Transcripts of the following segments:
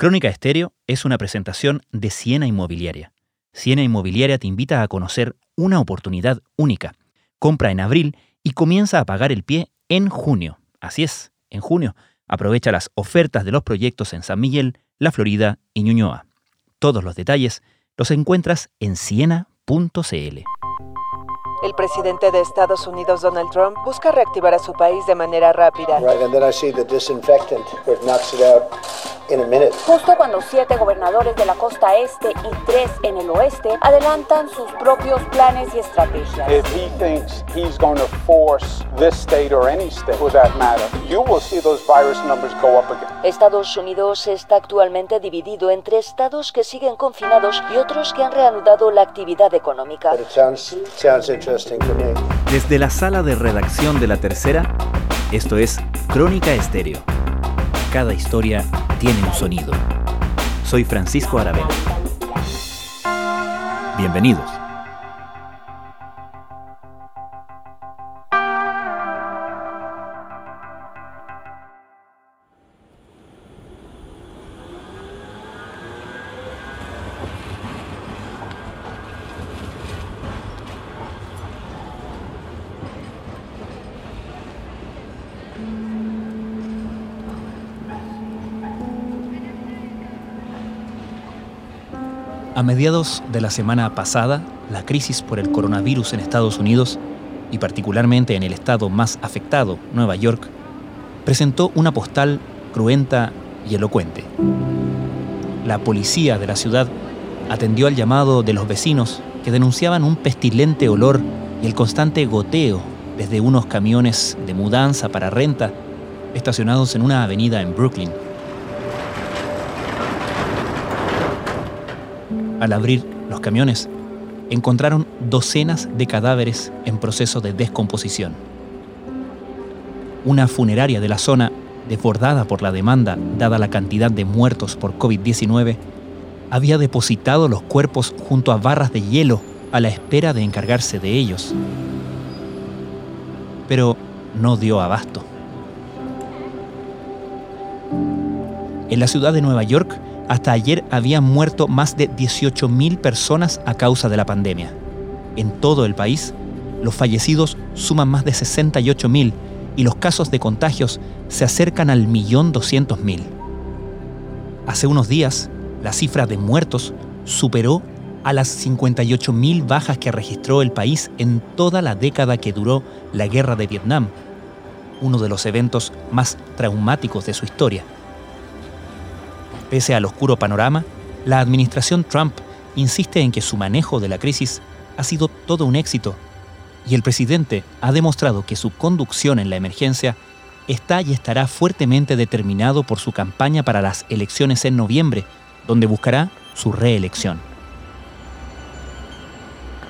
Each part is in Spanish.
Crónica Estéreo es una presentación de Siena Inmobiliaria. Siena Inmobiliaria te invita a conocer una oportunidad única. Compra en abril y comienza a pagar el pie en junio. Así es, en junio. Aprovecha las ofertas de los proyectos en San Miguel, La Florida y Ñuñoa. Todos los detalles los encuentras en siena.cl. El presidente de Estados Unidos, Donald Trump, busca reactivar a su país de manera rápida. Justo cuando siete gobernadores de la costa este y tres en el oeste adelantan sus propios planes y estrategias. Estados Unidos está actualmente dividido entre estados que siguen confinados y otros que han reanudado la actividad económica. Desde la sala de redacción de La Tercera, esto es Crónica Estéreo. Cada historia tiene un sonido. Soy Francisco Aravena. Bienvenidos. A mediados de la semana pasada, la crisis por el coronavirus en Estados Unidos, y particularmente en el estado más afectado, Nueva York, presentó una postal cruenta y elocuente. La policía de la ciudad atendió al llamado de los vecinos que denunciaban un pestilente olor y el constante goteo desde unos camiones de mudanza para renta estacionados en una avenida en Brooklyn. Al abrir los camiones, encontraron docenas de cadáveres en proceso de descomposición. Una funeraria de la zona, desbordada por la demanda dada la cantidad de muertos por COVID-19, había depositado los cuerpos junto a barras de hielo a la espera de encargarse de ellos. Pero no dio abasto. En la ciudad de Nueva York, hasta ayer habían muerto más de 18.000 personas a causa de la pandemia. En todo el país, los fallecidos suman más de 68.000 y los casos de contagios se acercan al millón doscientos mil. Hace unos días, la cifra de muertos superó a las 58.000 bajas que registró el país en toda la década que duró la guerra de Vietnam, uno de los eventos más traumáticos de su historia. Pese al oscuro panorama, la administración Trump insiste en que su manejo de la crisis ha sido todo un éxito y el presidente ha demostrado que su conducción en la emergencia está y estará fuertemente determinado por su campaña para las elecciones en noviembre, donde buscará su reelección.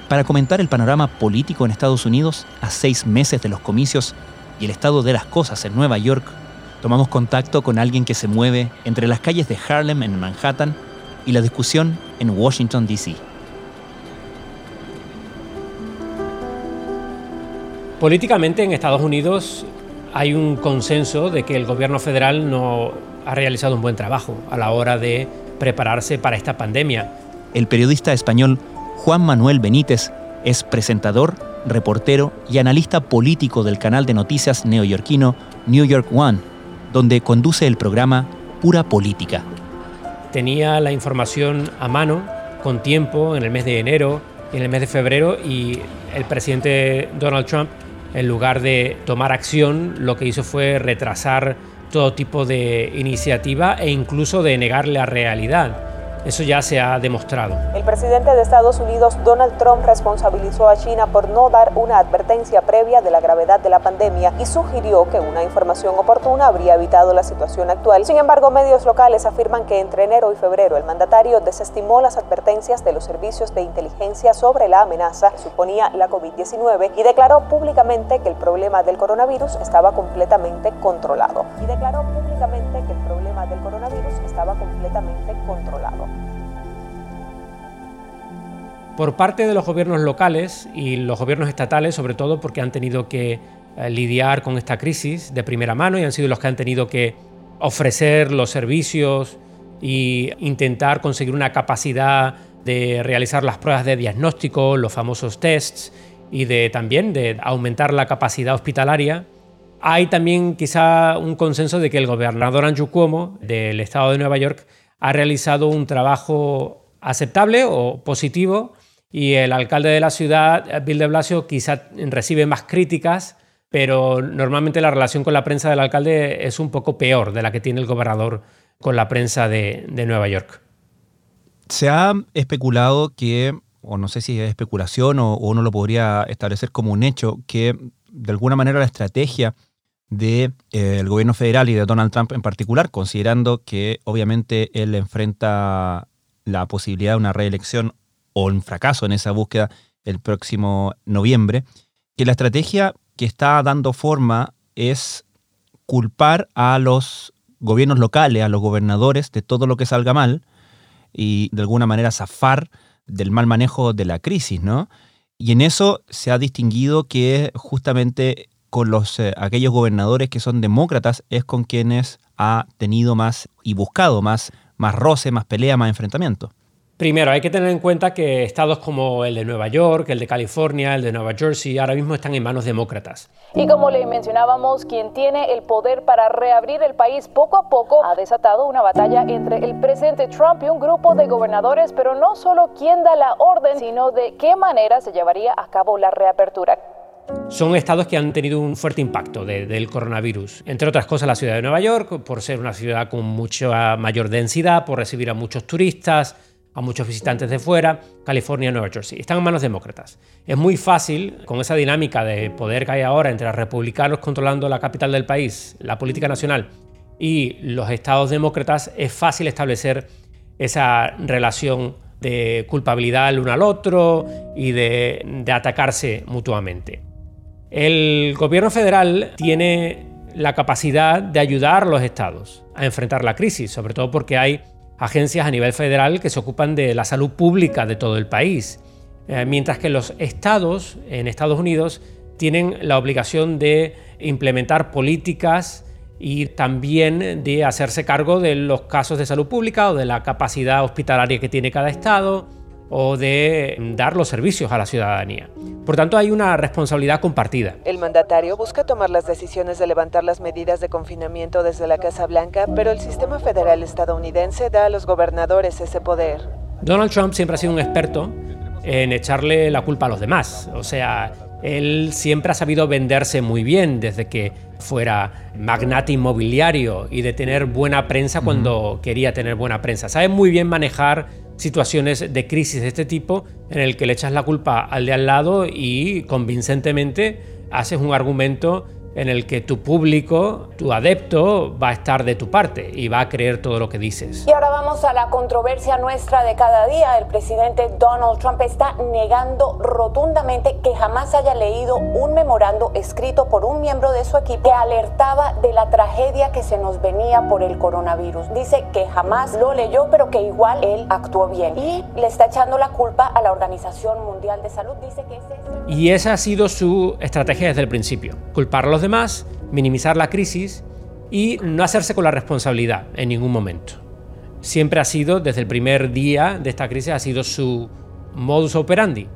Para comentar el panorama político en Estados Unidos a seis meses de los comicios y el estado de las cosas en Nueva York, tomamos contacto con alguien que se mueve entre las calles de Harlem en Manhattan y la discusión en Washington, D.C. Políticamente en Estados Unidos hay un consenso de que el gobierno federal no ha realizado un buen trabajo a la hora de prepararse para esta pandemia. El periodista español Juan Manuel Benítez es presentador, reportero y analista político del canal de noticias neoyorquino New York One donde conduce el programa Pura Política. Tenía la información a mano, con tiempo, en el mes de enero y en el mes de febrero, y el presidente Donald Trump, en lugar de tomar acción, lo que hizo fue retrasar todo tipo de iniciativa e incluso de negar la realidad. Eso ya se ha demostrado. El presidente de Estados Unidos, Donald Trump, responsabilizó a China por no dar una advertencia previa de la gravedad de la pandemia y sugirió que una información oportuna habría evitado la situación actual. Sin embargo, medios locales afirman que entre enero y febrero el mandatario desestimó las advertencias de los servicios de inteligencia sobre la amenaza que suponía la COVID-19 y declaró públicamente que el problema del coronavirus estaba completamente controlado. Y declaró públicamente que el problema del coronavirus estaba completamente controlado. Por parte de los gobiernos locales y los gobiernos estatales, sobre todo porque han tenido que eh, lidiar con esta crisis de primera mano y han sido los que han tenido que ofrecer los servicios y intentar conseguir una capacidad de realizar las pruebas de diagnóstico, los famosos tests, y de también de aumentar la capacidad hospitalaria. Hay también quizá un consenso de que el gobernador Andrew Cuomo del estado de Nueva York ha realizado un trabajo aceptable o positivo y el alcalde de la ciudad, Bill de Blasio, quizá recibe más críticas, pero normalmente la relación con la prensa del alcalde es un poco peor de la que tiene el gobernador con la prensa de, Nueva York. Se ha especulado que, o no sé si es especulación o, uno lo podría establecer como un hecho, que de alguna manera la estrategia del de, eh, gobierno federal y de Donald Trump en particular, considerando que obviamente él enfrenta la posibilidad de una reelección o un fracaso en esa búsqueda el próximo noviembre, que la estrategia que está dando forma es culpar a los gobiernos locales, a los gobernadores de todo lo que salga mal y de alguna manera zafar del mal manejo de la crisis, ¿no? Y en eso se ha distinguido que justamente con los, eh, aquellos gobernadores que son demócratas es con quienes ha tenido más y buscado más, más roce, más pelea, más enfrentamiento. Primero, hay que tener en cuenta que estados como el de Nueva York, el de California, el de Nueva Jersey, ahora mismo están en manos demócratas. Y como le mencionábamos, quien tiene el poder para reabrir el país poco a poco ha desatado una batalla entre el presidente Trump y un grupo de gobernadores, pero no solo quién da la orden, sino de qué manera se llevaría a cabo la reapertura. Son estados que han tenido un fuerte impacto del coronavirus. Entre otras cosas, la ciudad de Nueva York, por ser una ciudad con mucha mayor densidad, por recibir a muchos turistas, a muchos visitantes de fuera, California, Nueva Jersey. Están en manos demócratas. Es muy fácil, con esa dinámica de poder que hay ahora entre los republicanos controlando la capital del país, la política nacional, y los estados demócratas, es fácil establecer esa relación de culpabilidad el uno al otro y de, de atacarse mutuamente. El gobierno federal tiene la capacidad de ayudar a los estados a enfrentar la crisis, sobre todo porque hay agencias a nivel federal que se ocupan de la salud pública de todo el país, eh, mientras que los estados en Estados Unidos tienen la obligación de implementar políticas y también de hacerse cargo de los casos de salud pública o de la capacidad hospitalaria que tiene cada estado o de dar los servicios a la ciudadanía. Por tanto, hay una responsabilidad compartida. El mandatario busca tomar las decisiones de levantar las medidas de confinamiento desde la Casa Blanca, pero el sistema federal estadounidense da a los gobernadores ese poder. Donald Trump siempre ha sido un experto en echarle la culpa a los demás. O sea, él siempre ha sabido venderse muy bien desde que fuera magnate inmobiliario y de tener buena prensa cuando quería tener buena prensa. Sabe muy bien manejar situaciones de crisis de este tipo en el que le echas la culpa al de al lado y convincentemente haces un argumento en el que tu público, tu adepto, va a estar de tu parte y va a creer todo lo que dices. Y ahora vamos a la controversia nuestra de cada día. El presidente Donald Trump está negando rotundamente que jamás haya leído un memorando escrito por un miembro de su equipo que alertaba de la tragedia que se nos venía por el coronavirus. Dice que jamás lo leyó, pero que igual él actuó bien. Y le está echando la culpa a la Organización Mundial de Salud. Dice que ese Y esa ha sido su estrategia desde el principio. Culparlos demás, minimizar la crisis y no hacerse con la responsabilidad en ningún momento. Siempre ha sido, desde el primer día de esta crisis, ha sido su modus operandi.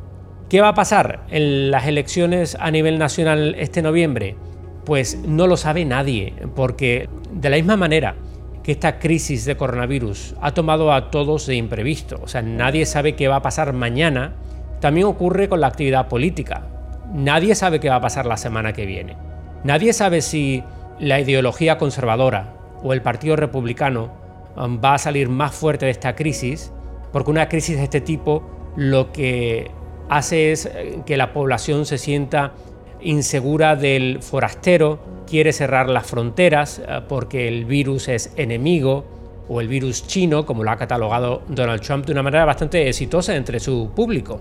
¿Qué va a pasar en las elecciones a nivel nacional este noviembre? Pues no lo sabe nadie, porque de la misma manera que esta crisis de coronavirus ha tomado a todos de imprevisto, o sea, nadie sabe qué va a pasar mañana, también ocurre con la actividad política. Nadie sabe qué va a pasar la semana que viene. Nadie sabe si la ideología conservadora o el Partido Republicano um, va a salir más fuerte de esta crisis, porque una crisis de este tipo lo que hace es eh, que la población se sienta insegura del forastero, quiere cerrar las fronteras eh, porque el virus es enemigo o el virus chino, como lo ha catalogado Donald Trump de una manera bastante exitosa entre su público.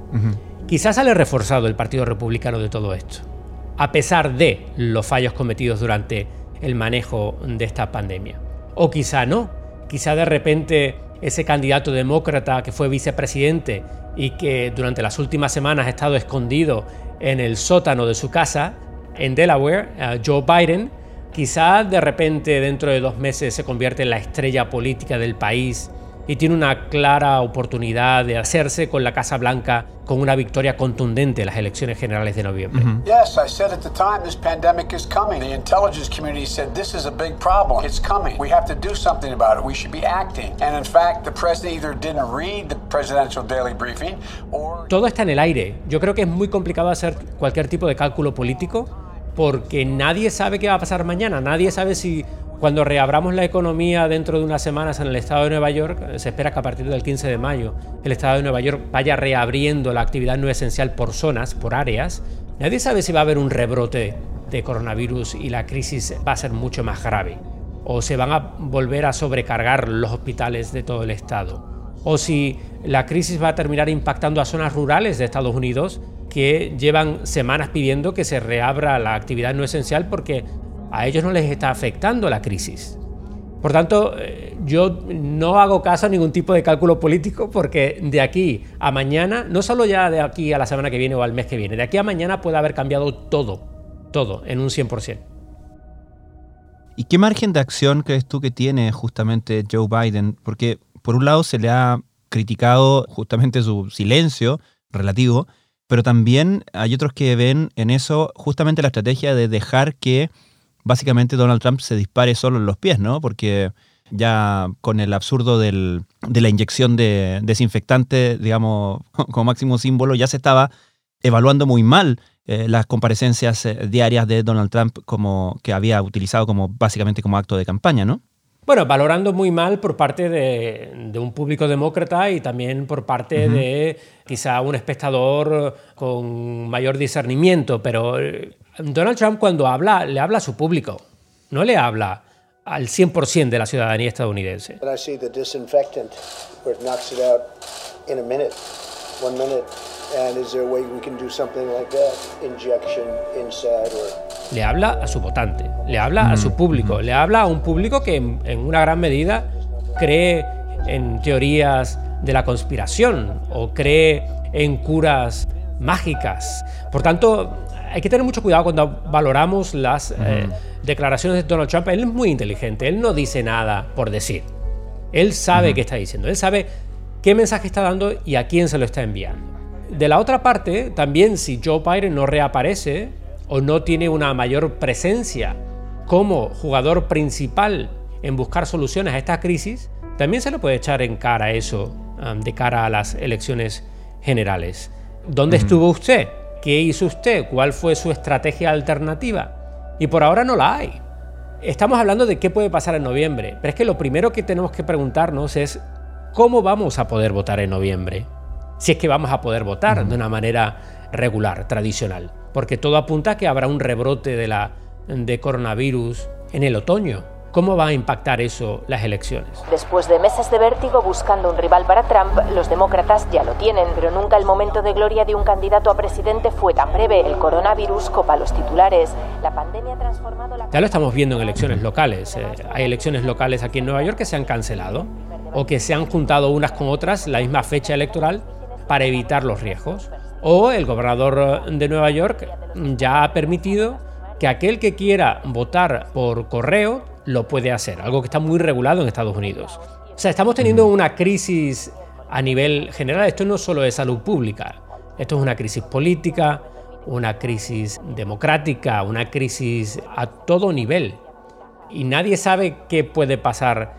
Quizás sale reforzado el Partido Republicano de todo esto a pesar de los fallos cometidos durante el manejo de esta pandemia. O quizá no, quizá de repente ese candidato demócrata que fue vicepresidente y que durante las últimas semanas ha estado escondido en el sótano de su casa en Delaware, Joe Biden, quizá de repente dentro de dos meses se convierte en la estrella política del país y tiene una clara oportunidad de hacerse con la Casa Blanca con una victoria contundente en las elecciones generales de noviembre. Yes, I said at the time this pandemic is coming. The intelligence community said this is a big problem. It's coming. We have to do something about it. We should be acting. And in fact, the president either didn't read the presidential daily briefing or Todo está en el aire. Yo creo que es muy complicado hacer cualquier tipo de cálculo político porque nadie sabe qué va a pasar mañana. Nadie sabe si cuando reabramos la economía dentro de unas semanas en el estado de Nueva York, se espera que a partir del 15 de mayo el estado de Nueva York vaya reabriendo la actividad no esencial por zonas, por áreas. Nadie sabe si va a haber un rebrote de coronavirus y la crisis va a ser mucho más grave. O se van a volver a sobrecargar los hospitales de todo el estado. O si la crisis va a terminar impactando a zonas rurales de Estados Unidos que llevan semanas pidiendo que se reabra la actividad no esencial porque a ellos no les está afectando la crisis. Por tanto, eh, yo no hago caso a ningún tipo de cálculo político porque de aquí a mañana, no solo ya de aquí a la semana que viene o al mes que viene, de aquí a mañana puede haber cambiado todo, todo, en un 100%. ¿Y qué margen de acción crees tú que tiene justamente Joe Biden? Porque por un lado se le ha criticado justamente su silencio relativo, pero también hay otros que ven en eso justamente la estrategia de dejar que básicamente Donald Trump se dispare solo en los pies, ¿no? Porque ya con el absurdo del, de la inyección de desinfectante, digamos, como máximo símbolo, ya se estaba evaluando muy mal eh, las comparecencias eh, diarias de Donald Trump como que había utilizado como básicamente como acto de campaña, ¿no? Bueno, valorando muy mal por parte de, de, un público demócrata y también por parte uh -huh. de quizá un espectador con mayor discernimiento, pero eh, Donald Trump cuando habla, le habla a su público, no le habla al 100% de la ciudadanía estadounidense. Le habla a su votante, le habla a su público, le habla a un público que en, en una gran medida cree en teorías de la conspiración o cree en curas mágicas. Por tanto, hay que tener mucho cuidado cuando valoramos las uh -huh. eh, declaraciones de Donald Trump. Él es muy inteligente, él no dice nada por decir. Él sabe uh -huh. qué está diciendo, él sabe qué mensaje está dando y a quién se lo está enviando. De la otra parte, también si Joe Biden no reaparece o no tiene una mayor presencia como jugador principal en buscar soluciones a esta crisis, también se le puede echar en cara eso um, de cara a las elecciones generales. ¿Dónde uh -huh. estuvo usted? ¿Qué hizo usted? ¿Cuál fue su estrategia alternativa? Y por ahora no la hay. Estamos hablando de qué puede pasar en noviembre, pero es que lo primero que tenemos que preguntarnos es cómo vamos a poder votar en noviembre. Si es que vamos a poder votar uh -huh. de una manera regular, tradicional. Porque todo apunta a que habrá un rebrote de, la, de coronavirus en el otoño. ¿Cómo va a impactar eso las elecciones? Después de meses de vértigo buscando un rival para Trump, los demócratas ya lo tienen, pero nunca el momento de gloria de un candidato a presidente fue tan breve. El coronavirus copa los titulares. La pandemia ha transformado la... Ya lo estamos viendo en elecciones locales. Eh, hay elecciones locales aquí en Nueva York que se han cancelado o que se han juntado unas con otras la misma fecha electoral para evitar los riesgos. O el gobernador de Nueva York ya ha permitido que aquel que quiera votar por correo lo puede hacer, algo que está muy regulado en Estados Unidos. O sea, estamos teniendo una crisis a nivel general, esto no solo es salud pública, esto es una crisis política, una crisis democrática, una crisis a todo nivel. Y nadie sabe qué puede pasar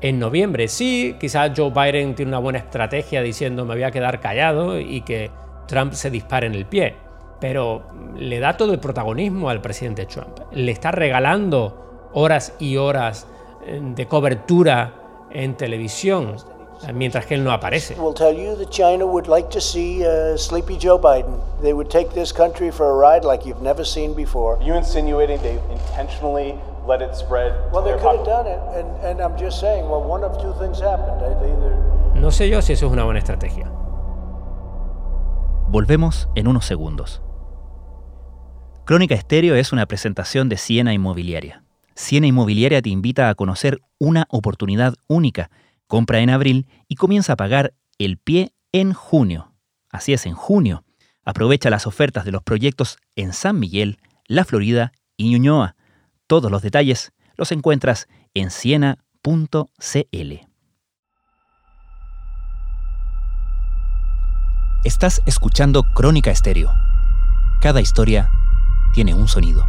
en noviembre. Sí, quizás Joe Biden tiene una buena estrategia diciendo me voy a quedar callado y que Trump se dispare en el pie, pero le da todo el protagonismo al presidente Trump. Le está regalando horas y horas eh, de cobertura en televisión mientras que él no aparece. Will tell you that China would like to see uh, sleepy Joe Biden. They would take this country for a ride like you've never seen before. Are you insinuating they intentionally let it spread? Well, they could have done it, and, and I'm just saying. Well, one of two things happened. Either... No sé yo si eso es una buena estrategia. Volvemos en unos segundos. Crónica Estéreo es una presentación de Siena Inmobiliaria. Siena Inmobiliaria te invita a conocer una oportunidad única. Compra en abril y comienza a pagar el pie en junio. Así es, en junio. Aprovecha las ofertas de los proyectos en San Miguel, La Florida y Ñuñoa. Todos los detalles los encuentras en siena.cl. Estás escuchando Crónica Estéreo. Cada historia tiene un sonido.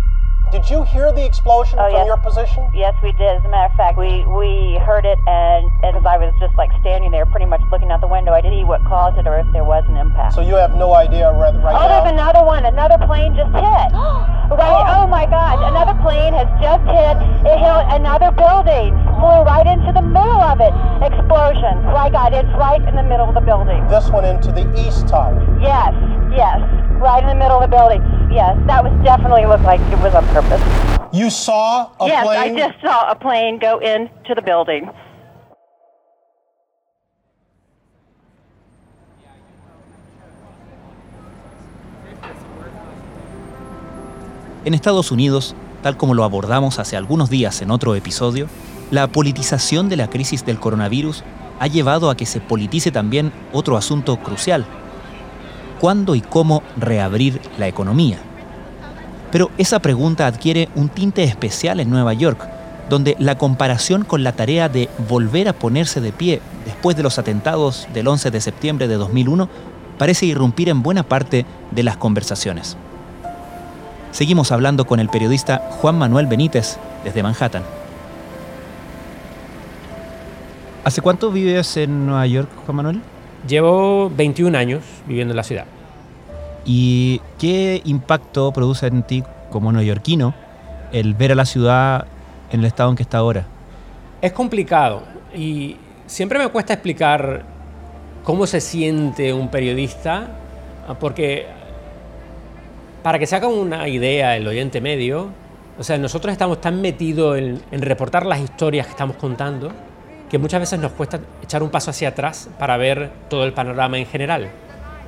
Did you hear the explosion oh, from yes. your position? Yes, we did. As a matter of fact, we, we heard it, and as I was just like standing there, pretty much looking out the window, I didn't see what caused it or if there was an impact. So you have no idea right, right oh, now? there's another one. Another plane just hit. right. Oh my gosh! Another plane has just hit. It hit another building. Flew right into the middle of it. Explosion. My God! It's right in the middle of the building. This one into the east tower. Yes. Yes. Right in the middle of the building. Yes. That was definitely looked like it was on purpose. You saw a yes, plane? I just saw a plane go into the building. En Estados Unidos, tal como lo abordamos hace algunos días en otro episodio, la politización de la crisis del coronavirus ha llevado a que se politice también otro asunto crucial. ¿Cuándo y cómo reabrir la economía? Pero esa pregunta adquiere un tinte especial en Nueva York, donde la comparación con la tarea de volver a ponerse de pie después de los atentados del 11 de septiembre de 2001 parece irrumpir en buena parte de las conversaciones. Seguimos hablando con el periodista Juan Manuel Benítez desde Manhattan. ¿Hace cuánto vives en Nueva York, Juan Manuel? Llevo 21 años viviendo en la ciudad. ¿Y qué impacto produce en ti como neoyorquino el ver a la ciudad en el estado en que está ahora? Es complicado y siempre me cuesta explicar cómo se siente un periodista, porque para que se haga una idea el oyente medio, o sea, nosotros estamos tan metidos en, en reportar las historias que estamos contando que muchas veces nos cuesta echar un paso hacia atrás para ver todo el panorama en general.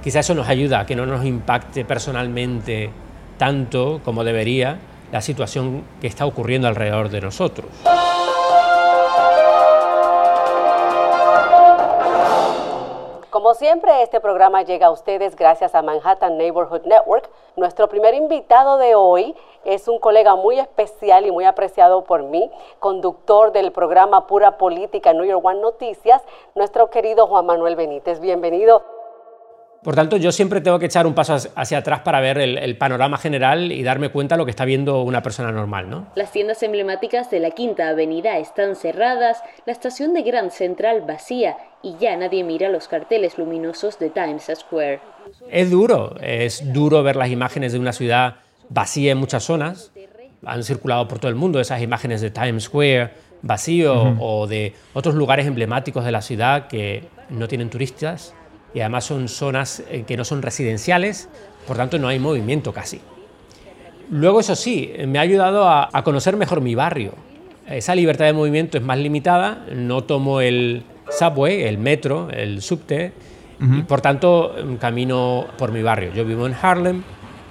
Quizá eso nos ayuda a que no nos impacte personalmente tanto como debería la situación que está ocurriendo alrededor de nosotros. Siempre, este programa llega a ustedes gracias a Manhattan Neighborhood Network. Nuestro primer invitado de hoy es un colega muy especial y muy apreciado por mí, conductor del programa Pura Política New York One Noticias, nuestro querido Juan Manuel Benítez. Bienvenido. Por tanto, yo siempre tengo que echar un paso hacia atrás para ver el, el, panorama general y darme cuenta de lo que está viendo una persona normal, ¿no? Las tiendas emblemáticas de la Quinta Avenida están cerradas, la estación de Grand Central vacía y ya nadie mira los carteles luminosos de Times Square. Es duro, es duro ver las imágenes de una ciudad vacía en muchas zonas. Han circulado por todo el mundo esas imágenes de Times Square vacío uh -huh. o de otros lugares emblemáticos de la ciudad que no tienen turistas y además son zonas que no son residenciales, por tanto no hay movimiento casi. Luego, eso sí, me ha ayudado a, a, conocer mejor mi barrio. Esa libertad de movimiento es más limitada, no tomo el subway, el metro, el subte, uh -huh. y por tanto camino por mi barrio. Yo vivo en Harlem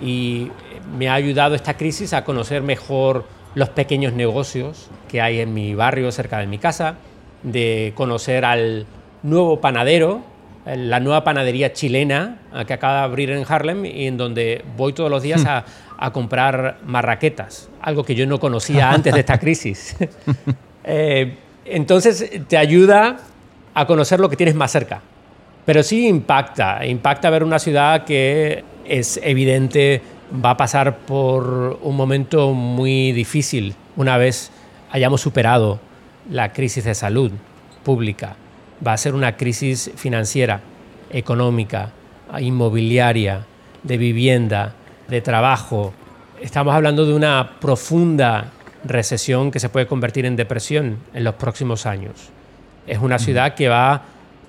y me ha ayudado esta crisis a conocer mejor los pequeños negocios que hay en mi barrio cerca de mi casa, de conocer al nuevo panadero la nueva panadería chilena que acaba de abrir en Harlem y en donde voy todos los días a, a comprar marraquetas, algo que yo no conocía antes de esta crisis. eh, entonces te ayuda a conocer lo que tienes más cerca. Pero sí impacta, impacta ver una ciudad que es evidente va a pasar por un momento muy difícil una vez hayamos superado la crisis de salud pública va a ser una crisis financiera, económica, inmobiliaria, de vivienda, de trabajo. Estamos hablando de una profunda recesión que se puede convertir en depresión en los próximos años. Es una ciudad que va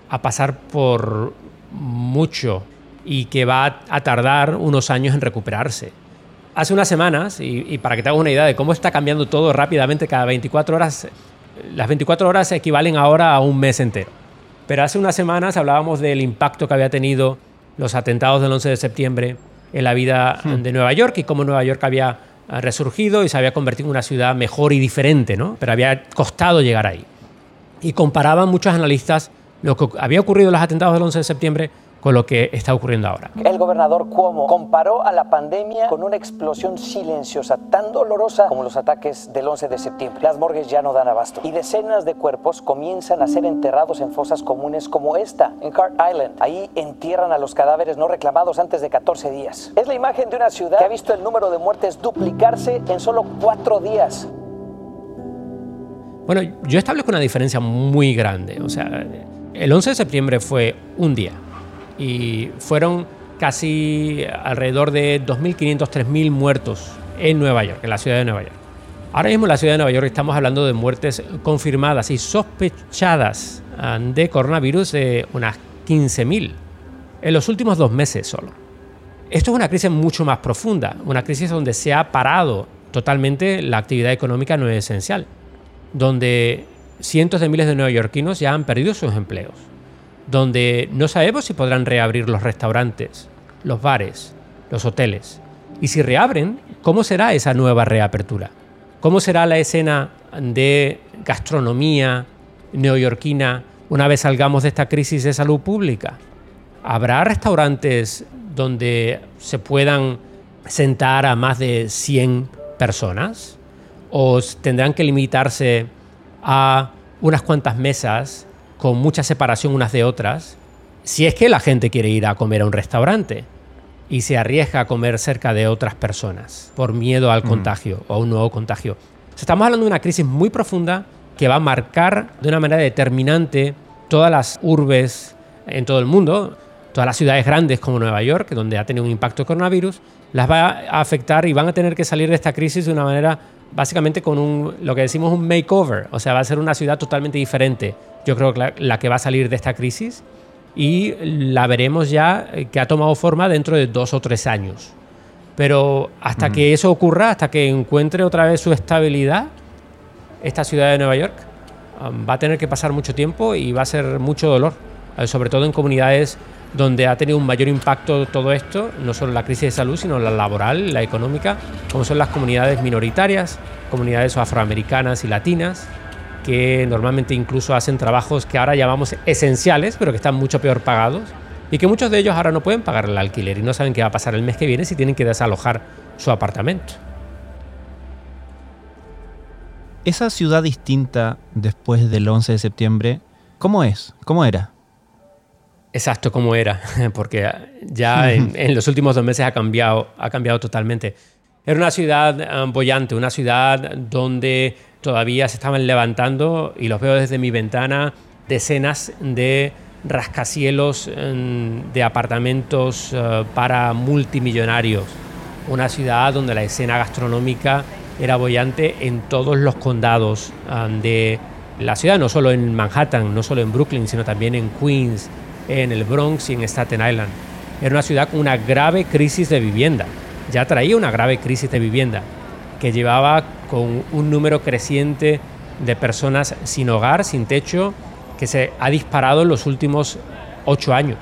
a pasar por mucho y que va a tardar unos años en recuperarse. Hace unas semanas, y, para que te hagas una idea de cómo está cambiando todo rápidamente cada 24 horas, las 24 horas equivalen ahora a un mes entero. Pero hace unas semanas hablábamos del impacto que había tenido los atentados del 11 de septiembre en la vida hmm. de Nueva York y cómo Nueva York había resurgido y se había convertido en una ciudad mejor y diferente, ¿no? Pero había costado llegar ahí. Y comparaban muchos analistas lo que había ocurrido en los atentados del 11 de septiembre con lo que está ocurriendo ahora. El gobernador Cuomo comparó a la pandemia con una explosión silenciosa tan dolorosa como los ataques del 11 de septiembre. Las morgues ya no dan abasto y decenas de cuerpos comienzan a ser enterrados en fosas comunes como esta, en Cart Island. Ahí entierran a los cadáveres no reclamados antes de 14 días. Es la imagen de una ciudad que ha visto el número de muertes duplicarse en solo cuatro días. Bueno, yo establezco una diferencia muy grande. O sea, el 11 de septiembre fue un día y fueron casi alrededor de 2.500, 3.000 muertos en Nueva York, en la ciudad de Nueva York. Ahora mismo en la ciudad de Nueva York estamos hablando de muertes confirmadas y sospechadas ah, de coronavirus de unas 15.000 en los últimos dos meses solo. Esto es una crisis mucho más profunda, una crisis donde se ha parado totalmente la actividad económica no esencial, donde cientos de miles de neoyorquinos ya han perdido sus empleos donde no sabemos si podrán reabrir los restaurantes, los bares, los hoteles. Y si reabren, ¿cómo será esa nueva reapertura? ¿Cómo será la escena de gastronomía neoyorquina una vez salgamos de esta crisis de salud pública? ¿Habrá restaurantes donde se puedan sentar a más de 100 personas? ¿O tendrán que limitarse a unas cuantas mesas con mucha separación unas de otras, si es que la gente quiere ir a comer a un restaurante y se arriesga a comer cerca de otras personas por miedo al mm. contagio o a un nuevo contagio. Estamos hablando de una crisis muy profunda que va a marcar de una manera determinante todas las urbes en todo el mundo, todas las ciudades grandes como Nueva York, donde ha tenido un impacto el coronavirus, las va a afectar y van a tener que salir de esta crisis de una manera básicamente con un, lo que decimos un makeover, o sea, va a ser una ciudad totalmente diferente. Yo creo que la, que va a salir de esta crisis y la veremos ya eh, que ha tomado forma dentro de dos o tres años. Pero hasta que eso ocurra, hasta que encuentre otra vez su estabilidad, esta ciudad de Nueva York um, va a tener que pasar mucho tiempo y va a ser mucho dolor, eh, sobre todo en comunidades donde ha tenido un mayor impacto todo esto, no solo la crisis de salud, sino la laboral, la económica, como son las comunidades minoritarias, comunidades afroamericanas y latinas, que normalmente incluso hacen trabajos que ahora llamamos esenciales, pero que están mucho peor pagados, y que muchos de ellos ahora no pueden pagar el alquiler y no saben qué va a pasar el mes que viene si tienen que desalojar su apartamento. Esa ciudad distinta después del 11 de septiembre, ¿cómo es? ¿Cómo era? Exacto como era, porque ya en, los últimos dos meses ha cambiado, ha cambiado totalmente. Era una ciudad um, bollante, una ciudad donde todavía se estaban levantando, y los veo desde mi ventana, decenas de rascacielos um, de apartamentos uh, para multimillonarios. Una ciudad donde la escena gastronómica era bollante en todos los condados de la ciudad, no solo en Manhattan, no solo en Brooklyn, sino también en Queens, en el Bronx y en Staten Island. Era una ciudad con una grave crisis de vivienda. Ya traía una grave crisis de vivienda que llevaba con un número creciente de personas sin hogar, sin techo, que se ha disparado en los últimos ocho años,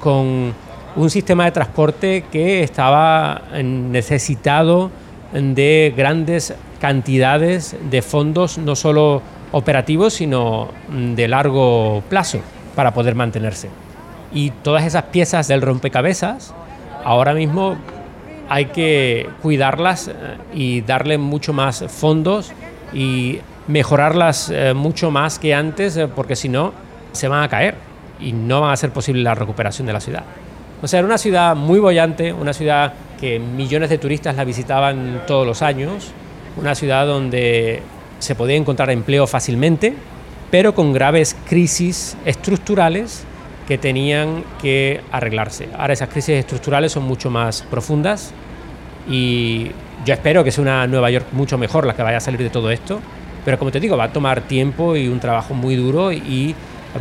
con un sistema de transporte que estaba necesitado de grandes cantidades de fondos, no solo operativos, sino de largo plazo para poder mantenerse. Y todas esas piezas del rompecabezas, ahora mismo hay que cuidarlas eh, y darle mucho más fondos y mejorarlas eh, mucho más que antes, eh, porque si no, se van a caer y no va a ser posible la recuperación de la ciudad. O sea, era una ciudad muy bollante, una ciudad que millones de turistas la visitaban todos los años, una ciudad donde se podía encontrar empleo fácilmente, pero con graves crisis estructurales que tenían que arreglarse. Ahora esas crisis estructurales son mucho más profundas y yo espero que sea una Nueva York mucho mejor la que vaya a salir de todo esto, pero como te digo, va a tomar tiempo y un trabajo muy duro y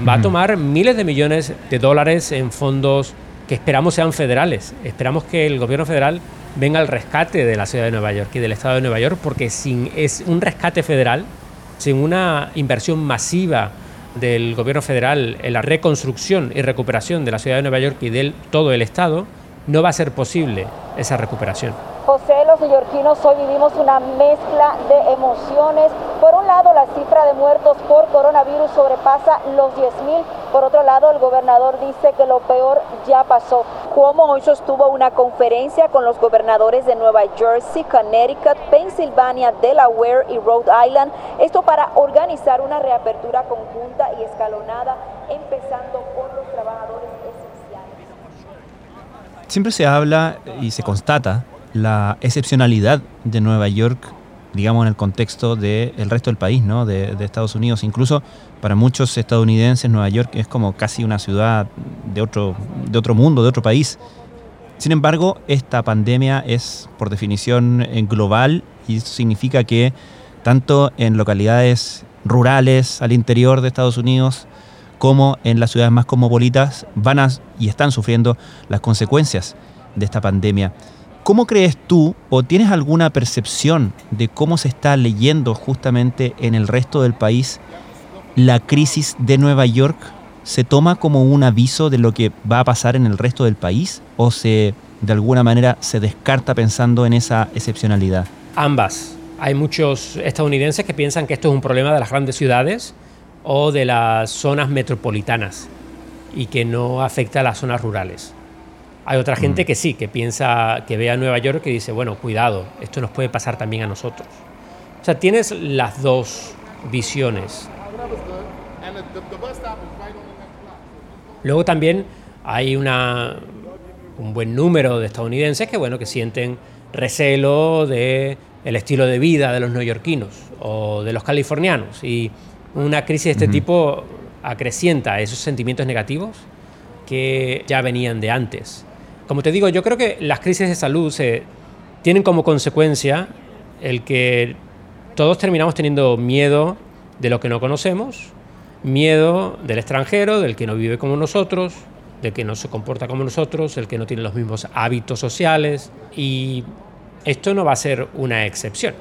va a tomar miles de millones de dólares en fondos que esperamos sean federales. Esperamos que el gobierno federal venga al rescate de la ciudad de Nueva York y del estado de Nueva York, porque sin es un rescate federal, sin una inversión masiva del gobierno federal en la reconstrucción y recuperación de la ciudad de Nueva York y de todo el Estado, no va a ser posible esa recuperación. José, los neoyorquinos hoy vivimos una mezcla de emociones. Por un lado, la cifra de muertos por coronavirus sobrepasa los 10.000. Por otro lado, el gobernador dice que lo peor ya pasó. Cuomo hoy sostuvo una conferencia con los gobernadores de Nueva Jersey, Connecticut, Pensilvania, Delaware y Rhode Island. Esto para organizar una reapertura conjunta y escalonada, empezando por los trabajadores esenciales. Siempre se habla y se constata la excepcionalidad de Nueva York, digamos, en el contexto del resto del país, ¿no? De, de, Estados Unidos. Incluso para muchos estadounidenses, Nueva York es como casi una ciudad de otro, de otro mundo, de otro país. Sin embargo, esta pandemia es por definición global y eso significa que tanto en localidades rurales al interior de Estados Unidos como en las ciudades más cosmopolitas van a, y están sufriendo las consecuencias de esta pandemia. ¿Cómo crees tú o tienes alguna percepción de cómo se está leyendo justamente en el resto del país la crisis de Nueva York? ¿Se toma como un aviso de lo que va a pasar en el resto del país o se de alguna manera se descarta pensando en esa excepcionalidad? Ambas. Hay muchos estadounidenses que piensan que esto es un problema de las grandes ciudades o de las zonas metropolitanas y que no afecta a las zonas rurales. Hay otra gente Mm. que sí, que piensa, que ve a Nueva York y dice, bueno, cuidado, esto nos puede pasar también a nosotros. O sea, tienes las dos visiones. Luego también hay una, un buen número de estadounidenses que, bueno, que sienten recelo de el estilo de vida de los neoyorquinos o de los californianos y una crisis de este tipo acrecienta esos sentimientos negativos que ya venían de antes. Como te digo, yo creo que las crisis de salud se tienen como consecuencia el que todos terminamos teniendo miedo de lo que no conocemos, miedo del extranjero, del que no vive como nosotros, del que no se comporta como nosotros, el que no tiene los mismos hábitos sociales y esto no va a ser una excepción.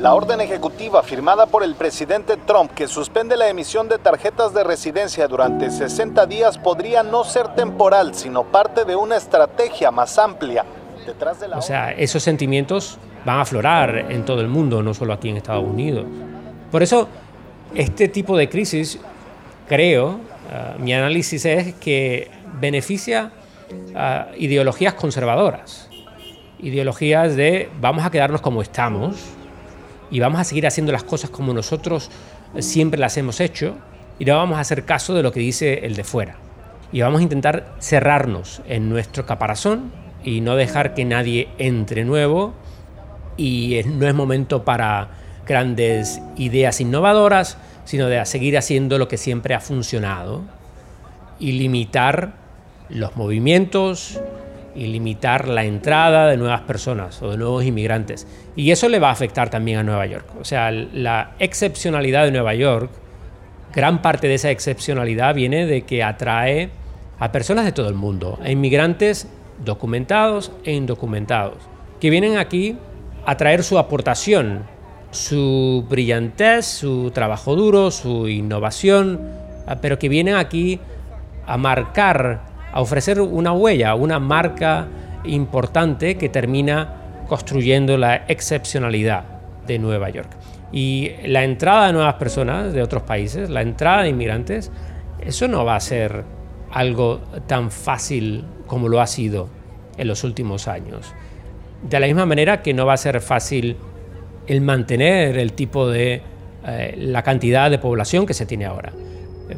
La orden ejecutiva firmada por el presidente Trump que suspende la emisión de tarjetas de residencia durante 60 días podría no ser temporal, sino parte de una estrategia más amplia. Detrás de la O sea, esos sentimientos van a aflorar en todo el mundo, no solo aquí en Estados Unidos. Por eso, este tipo de crisis, creo, ah, mi análisis es que beneficia a ideologías conservadoras, ideologías de vamos a quedarnos como estamos y vamos a seguir haciendo las cosas como nosotros siempre las hemos hecho y no vamos a hacer caso de lo que dice el de fuera. Y vamos a intentar cerrarnos en nuestro caparazón y no dejar que nadie entre nuevo y no es momento para grandes ideas innovadoras, sino de seguir haciendo lo que siempre ha funcionado y limitar los movimientos y limitar la entrada de nuevas personas o de nuevos inmigrantes. Y eso le va a afectar también a Nueva York. O sea, la excepcionalidad de Nueva York, gran parte de esa excepcionalidad viene de que atrae a personas de todo el mundo, a inmigrantes documentados e indocumentados, que vienen aquí a traer su aportación, su brillantez, su trabajo duro, su innovación, ah, pero que vienen aquí a marcar, a ofrecer una huella, una marca importante que termina construyendo la excepcionalidad de Nueva York. Y la entrada de nuevas personas de otros países, la entrada de inmigrantes, eso no va a ser algo tan fácil como lo ha sido en los últimos años. De la misma manera que no va a ser fácil el mantener el tipo de eh, la cantidad de población que se tiene ahora.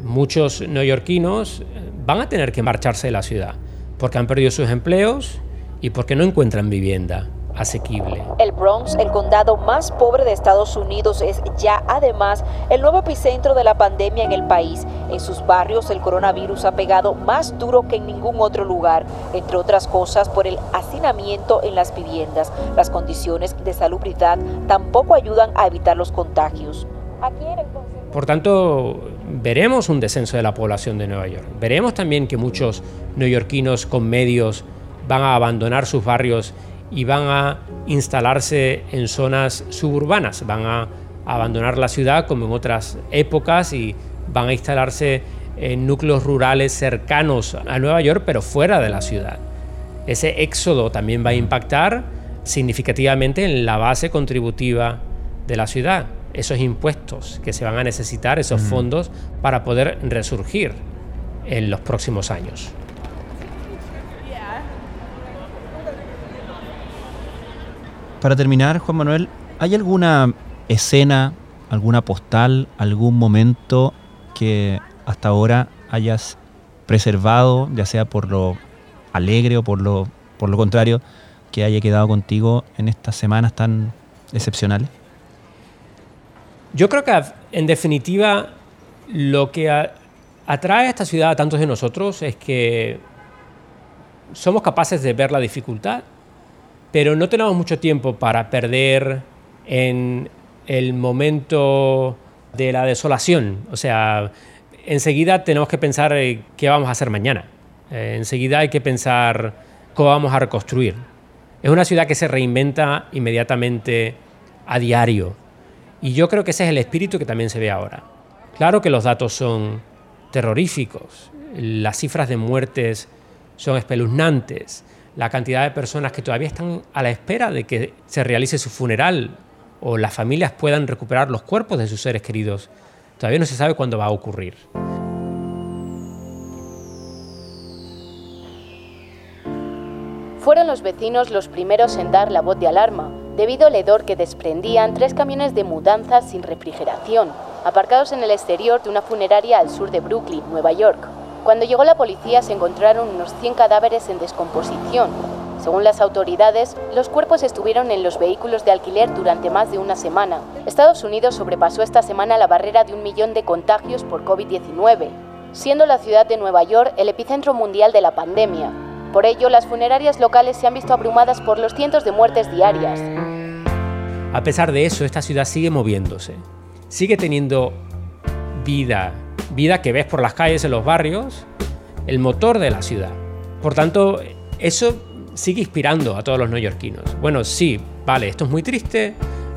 Muchos neoyorquinos eh, van a tener que marcharse de la ciudad porque han perdido sus empleos y porque no encuentran vivienda asequible. El Bronx, el condado más pobre de Estados Unidos, es ya además el nuevo epicentro de la pandemia en el país. En sus barrios el coronavirus ha pegado más duro que en ningún otro lugar, entre otras cosas por el hacinamiento en las viviendas. Las condiciones de salubridad tampoco ayudan a evitar los contagios. Por tanto, veremos un descenso de la población de Nueva York. Veremos también que muchos neoyorquinos con medios van a abandonar sus barrios y van a instalarse en zonas suburbanas, van a abandonar la ciudad como en otras épocas y van a instalarse en núcleos rurales cercanos a Nueva York, pero fuera de la ciudad. Ese éxodo también va a impactar significativamente en la base contributiva de la ciudad. Esos impuestos que se van a necesitar, esos fondos, para poder resurgir en los próximos años. Para terminar, Juan Manuel, ¿hay alguna escena, alguna postal, algún momento que hasta ahora hayas preservado, ya sea por lo alegre o por lo, por lo contrario, que haya quedado contigo en estas semanas tan excepcionales? Yo creo que en definitiva lo que atrae a esta ciudad a tantos de nosotros es que somos capaces de ver la dificultad, pero no tenemos mucho tiempo para perder en el momento de la desolación. O sea, enseguida tenemos que pensar eh, qué vamos a hacer mañana. Eh, enseguida hay que pensar cómo vamos a reconstruir. Es una ciudad que se reinventa inmediatamente a diario. Y yo creo que ese es el espíritu que también se ve ahora. Claro que los datos son terroríficos, las cifras de muertes son espeluznantes, la cantidad de personas que todavía están a la espera de que se realice su funeral o las familias puedan recuperar los cuerpos de sus seres queridos, todavía no se sabe cuándo va a ocurrir. Fueron los vecinos los primeros en dar la voz de alarma, debido al hedor que desprendían tres camiones de mudanzas sin refrigeración, aparcados en el exterior de una funeraria al sur de Brooklyn, Nueva York. Cuando llegó la policía se encontraron unos 100 cadáveres en descomposición. Según las autoridades, los cuerpos estuvieron en los vehículos de alquiler durante más de una semana. Estados Unidos sobrepasó esta semana la barrera de un millón de contagios por COVID-19, siendo la ciudad de Nueva York el epicentro mundial de la pandemia. Por ello, las funerarias locales se han visto abrumadas por los cientos de muertes diarias. A pesar de eso, esta ciudad sigue moviéndose, sigue teniendo vida, vida que ves por las calles, en los barrios, el motor de la ciudad. Por tanto, eso sigue inspirando a todos los neoyorquinos. Bueno, sí, vale, esto es muy triste,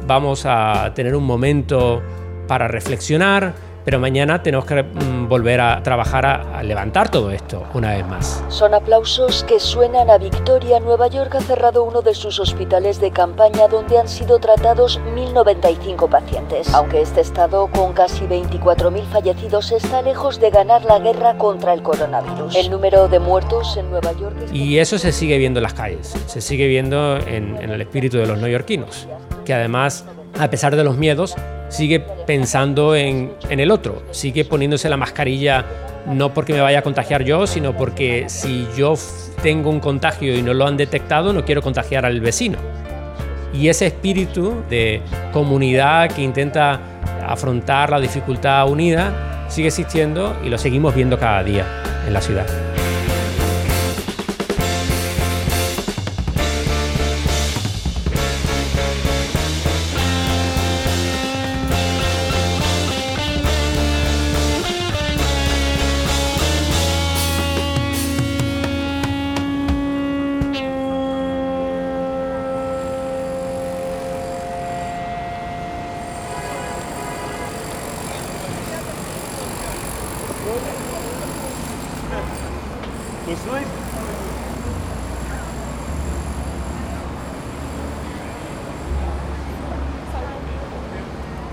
vamos a tener un momento para reflexionar, pero mañana tenemos que mm, volver a trabajar a, levantar todo esto una vez más. Son aplausos que suenan a Victoria. Nueva York ha cerrado uno de sus hospitales de campaña donde han sido tratados 1.095 pacientes. Aunque este estado, con casi 24.000 fallecidos, está lejos de ganar la guerra contra el coronavirus. El número de muertos en Nueva York... Y eso se sigue viendo en las calles, se sigue viendo en, en el espíritu de los neoyorquinos, que además, a pesar de los miedos, sigue pensando en, el otro, sigue poniéndose la mascarilla no porque me vaya a contagiar yo, sino porque si yo tengo un contagio y no lo han detectado, no quiero contagiar al vecino. Y ese espíritu de comunidad que intenta afrontar la dificultad unida sigue existiendo y lo seguimos viendo cada día en la ciudad.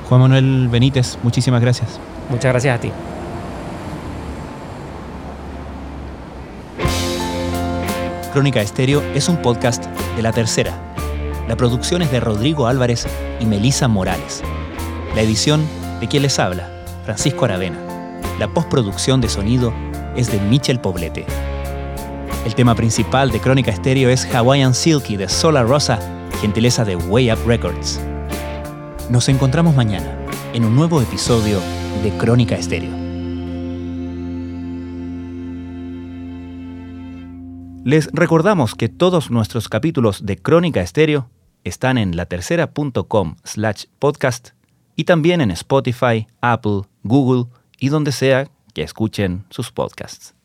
Juan Manuel Benítez, muchísimas gracias. Muchas gracias a ti. Crónica Estéreo es un podcast de La Tercera. La producción es de Rodrigo Álvarez y Melisa Morales. La edición de quien les habla, Francisco Aravena. La postproducción de sonido es de Michel Poblete. El tema principal de Crónica Estéreo es Hawaiian Silky de Sola Rosa, gentileza de Way Up Records. Nos encontramos mañana en un nuevo episodio de Crónica Estéreo. Les recordamos que todos nuestros capítulos de Crónica Estéreo están en latercera.com slash podcast y también en Spotify, Apple, Google y donde sea que escuchen sus podcasts.